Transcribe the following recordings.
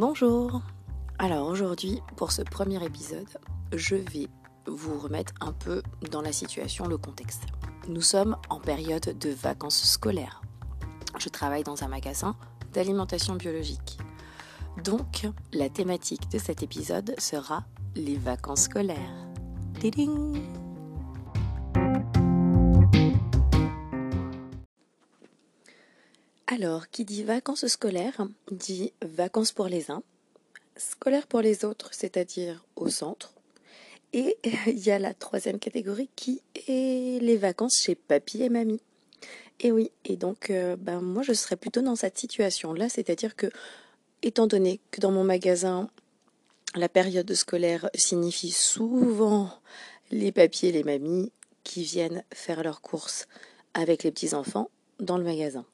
Bonjour Alors aujourd'hui, pour ce premier épisode, je vais vous remettre un peu dans la situation, le contexte. Nous sommes en période de vacances scolaires. Je travaille dans un magasin d'alimentation biologique. Donc, la thématique de cet épisode sera les vacances scolaires. Alors, qui dit vacances scolaires dit vacances pour les uns, scolaires pour les autres, c'est-à-dire au centre. Et il y a la troisième catégorie qui est les vacances chez papy et mamie. Et oui, et donc euh, ben, moi je serais plutôt dans cette situation-là, c'est-à-dire que, étant donné que dans mon magasin, la période scolaire signifie souvent les papiers et les mamies qui viennent faire leurs courses avec les petits-enfants dans le magasin.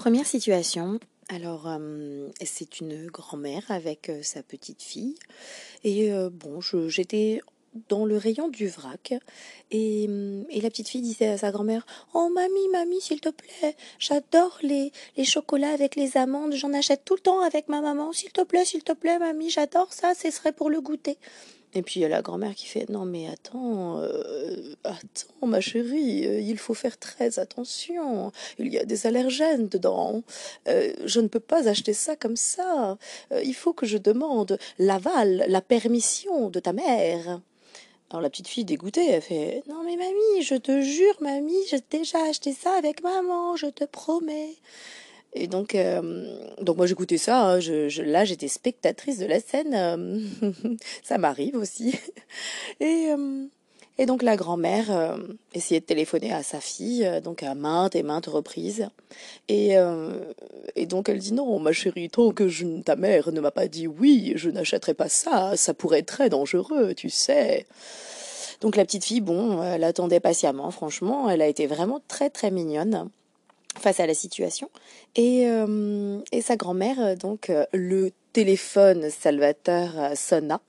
Première situation, alors euh, c'est une grand-mère avec euh, sa petite fille. Et euh, bon, j'étais dans le rayon du vrac. Et, et, la petite fille disait à sa grand-mère Oh mamie, mamie, s'il te plaît, j'adore les, les chocolats avec les amandes, j'en achète tout le temps avec ma maman, s'il te plaît, s'il te plaît, mamie, j'adore ça, ce serait pour le goûter. Et puis il y a la grand-mère qui fait non mais attends, euh, attends ma chérie, euh, il faut faire très attention. Il y a des allergènes dedans. Euh, je ne peux pas acheter ça comme ça. il faut que je demande l'aval, la permission de ta mère. Alors la petite fille dégoûtée, elle fait non mais mamie, je te jure mamie, j'ai déjà acheté ça avec maman, je te promets. Et donc, euh, donc moi j'écoutais ça. Hein, je, je, là, j'étais spectatrice de la scène. Euh, ça m'arrive aussi. Et, euh, et donc la grand-mère essayait de téléphoner à sa fille, donc à maintes et maintes reprises. Et, et donc elle dit non, ma chérie, tant que je, ta mère ne m'a pas dit oui, je n'achèterai pas ça. Ça pourrait être très dangereux, tu sais. Donc la petite fille, bon, elle attendait patiemment. Franchement, elle a été vraiment très très mignonne face à la situation. Et, euh, et sa grand-mère, euh, donc, euh, le téléphone Salvatore sonna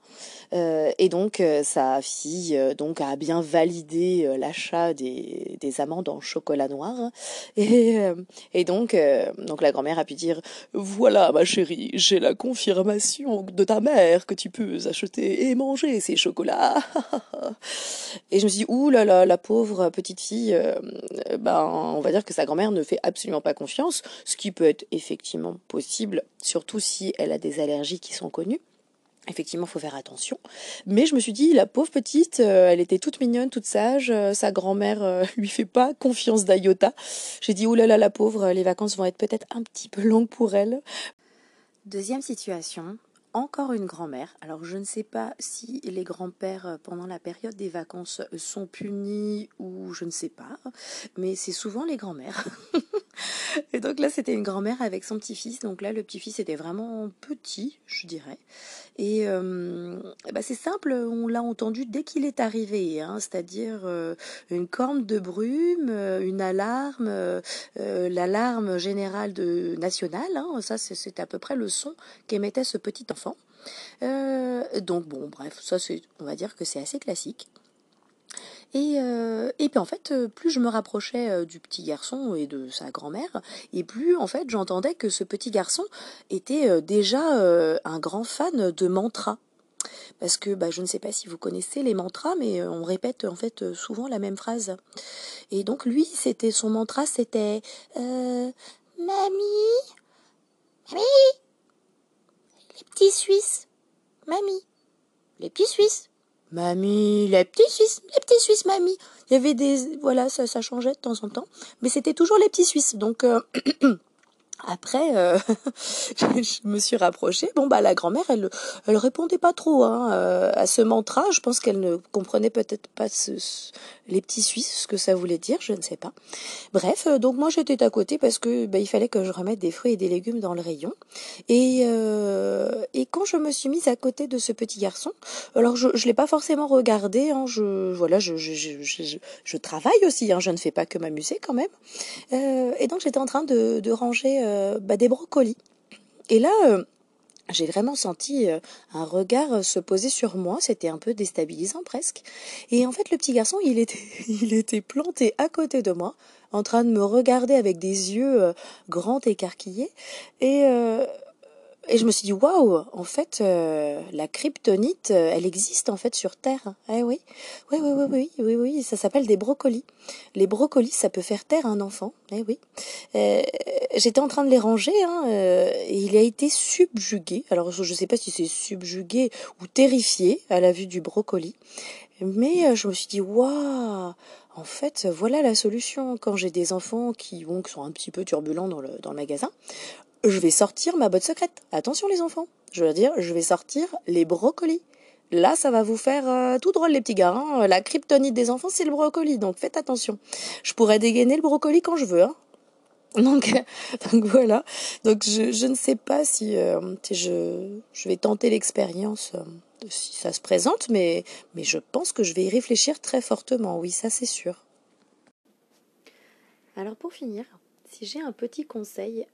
et donc euh, sa fille euh, donc a bien validé l'achat des, des amandes en chocolat noir. Et, et donc donc la grand-mère a pu dire voilà ma chérie j'ai la confirmation de ta mère que tu peux acheter et manger ces chocolats. Et je me suis dit ouh là là la pauvre petite fille ben on va dire que sa grand-mère ne fait absolument pas confiance ce qui peut être effectivement possible surtout si elle a des allergies qui sont connues Effectivement, faut faire attention. Mais je me suis dit, la pauvre petite, euh, elle était toute mignonne, toute sage. Euh, sa grand-mère euh, lui fait pas confiance d'Ayota. J'ai dit, oh là là, la pauvre, les vacances vont être peut-être un petit peu longues pour elle. Deuxième situation, encore une grand-mère. Alors je ne sais pas si les grands-pères pendant la période des vacances sont punis ou je ne sais pas, mais c'est souvent les grands-mères. Et donc là c'était une grand-mère avec son petit-fils. Donc là le petit-fils était vraiment petit, je dirais. Et euh, bah c'est simple, on l'a entendu dès qu'il est arrivé, hein, c'est-à-dire euh, une corne de brume, euh, une alarme, l'alarme générale de nationale. Hein, ça c'est à peu près le son qu'émettait ce petit enfant donc bon, bref, ça on va dire que c'est assez classique. Et, euh, et puis en fait, plus je me rapprochais euh, du petit garçon et de sa grand-mère, et plus en fait j'entendais que ce petit garçon était déjà un grand fan de mantras. Parce que bah, je ne sais pas si vous connaissez les mantras, mais on répète en fait souvent la même phrase. Et donc lui, c'était son mantra, c'était Mamie, Mamie, les petits Suisses. Mamie. Les petits Suisses. Mamie, les petits Suisses, les petits Suisses, mamie. Il y avait des, voilà, ça, ça changeait de temps en temps, mais c'était toujours les petits Suisses. Donc, euh, Après, euh, je me suis rapprochée. Bon, bah la grand-mère, elle, elle répondait pas trop hein, euh, à ce mantra. Je pense qu'elle ne comprenait peut-être pas les petits Suisses, ce que ça voulait dire, je ne sais pas. Bref, euh, donc moi j'étais à côté parce que bah, il fallait que je remette des fruits et des légumes dans le rayon. Et, quand je me suis mise à côté de ce petit garçon, alors je ne l'ai pas forcément regardé. Hein, je voilà, je, je, je, je, travaille aussi. Hein, je ne fais pas que m'amuser quand même. et donc j'étais en train de ranger euh, bah, des brocolis. Et là, euh, j'ai vraiment senti euh, un regard se poser sur moi, c'était un peu déstabilisant presque. Et en fait, le petit garçon, il était, il était planté à côté de moi, en train de me regarder avec des yeux grands écarquillés. Et, et je me suis dit, waouh, en fait, euh, la kryptonite, euh, elle existe en fait sur Terre. Eh oui, oui, oui, oui, oui, oui, oui, ça s'appelle des brocolis. Les brocolis, ça peut faire taire un enfant. Eh oui. Euh, J'étais en train de les ranger, hein, euh, et il a été subjugué. Alors, je ne sais pas si c'est subjugué ou terrifié à la vue du brocoli, mais je me suis dit, waouh. En fait, voilà la solution. Quand j'ai des enfants qui, bon, qui sont un petit peu turbulents dans le, dans le magasin, je vais sortir ma botte secrète. Attention les enfants. Je veux dire, je vais sortir les brocolis. Là, ça va vous faire euh, tout drôle les petits gars. Hein. La kryptonite des enfants, c'est le brocoli, donc faites attention. Je pourrais dégainer le brocoli quand je veux. Hein. Donc, voilà. Donc je, ne sais pas si, euh, je, vais tenter l'expérience euh, si ça se présente, mais, je pense que je vais y réfléchir très fortement. Oui, ça c'est sûr. Alors pour finir, si j'ai un petit conseil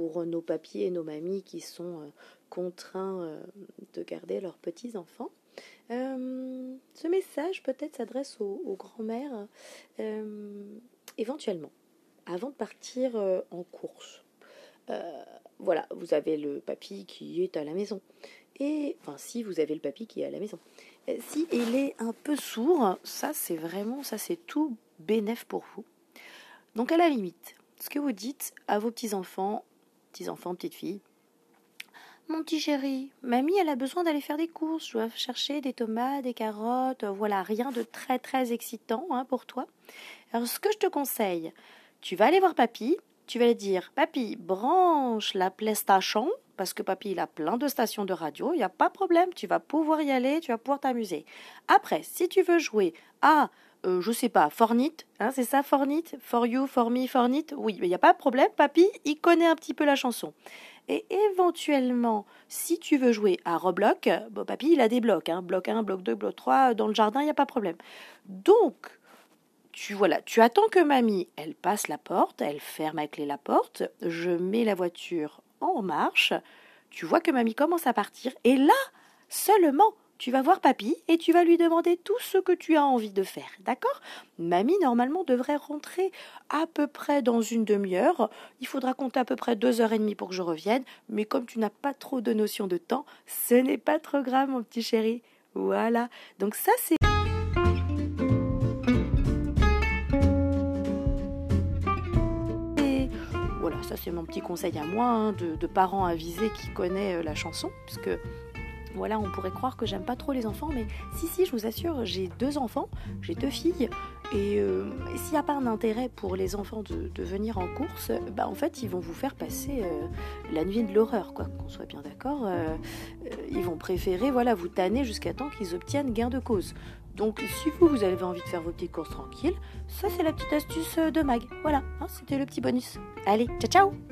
pour nos papiers et nos mamies qui sont euh, contraints euh, de garder leurs petits-enfants, ce message peut-être s'adresse aux, grands-mères éventuellement, avant de partir en course. voilà, vous avez le papy qui est à la maison. Et, enfin, si vous avez le papy qui est à la maison. Si il est un peu sourd, ça c'est vraiment, ça c'est tout bénéf pour vous. Donc à la limite, ce que vous dites à vos petits-enfants, petits-enfants, petites filles, mon petit chéri, mamie, elle a besoin d'aller faire des courses. Je dois chercher des tomates, des carottes. Voilà, rien de très très excitant hein, pour toi. Alors, ce que je te conseille, tu vas aller voir papy. Tu vas lui dire, papy, branche la PlayStation parce que papy, il a plein de stations de radio. Il n'y a pas de problème. Tu vas pouvoir y aller. Tu vas pouvoir t'amuser. Après, si tu veux jouer à euh, je sais pas, Fornite, hein, c'est ça, Fornite For you, for me, Fornite Oui, il n'y a pas de problème, papy, il connaît un petit peu la chanson. Et éventuellement, si tu veux jouer à Roblox, bon, papy, il a des blocs, hein, bloc 1, bloc 2, bloc 3, dans le jardin, il n'y a pas de problème. Donc, tu voilà, tu attends que mamie, elle passe la porte, elle ferme à clé la porte, je mets la voiture en marche, tu vois que mamie commence à partir, et là, seulement, tu vas voir papy et tu vas lui demander tout ce que tu as envie de faire, d'accord? Mamie, normalement, devrait rentrer à peu près dans une demi-heure. Il faudra compter à peu près deux heures et demie pour que je revienne, mais comme tu n'as pas trop de notion de temps, ce n'est pas trop grave, mon petit chéri. Voilà. Donc ça, c'est... Voilà, ça c'est mon petit conseil à moi, hein, de, parents avisés qui connaît euh, la chanson, puisque voilà, on pourrait croire que j'aime pas trop les enfants, mais si, si, je vous assure, j'ai deux enfants, j'ai deux filles, et, euh, s'il n'y a pas un intérêt pour les enfants de, venir en course, bah en fait, ils vont vous faire passer euh, la nuit de l'horreur, quoi, qu'on soit bien d'accord. Euh, ils vont préférer, voilà, vous tanner jusqu'à temps qu'ils obtiennent gain de cause. Donc, si vous, vous avez envie de faire vos petites courses tranquilles, ça, c'est la petite astuce de Mag. Voilà, hein, c'était le petit bonus. Allez, ciao, ciao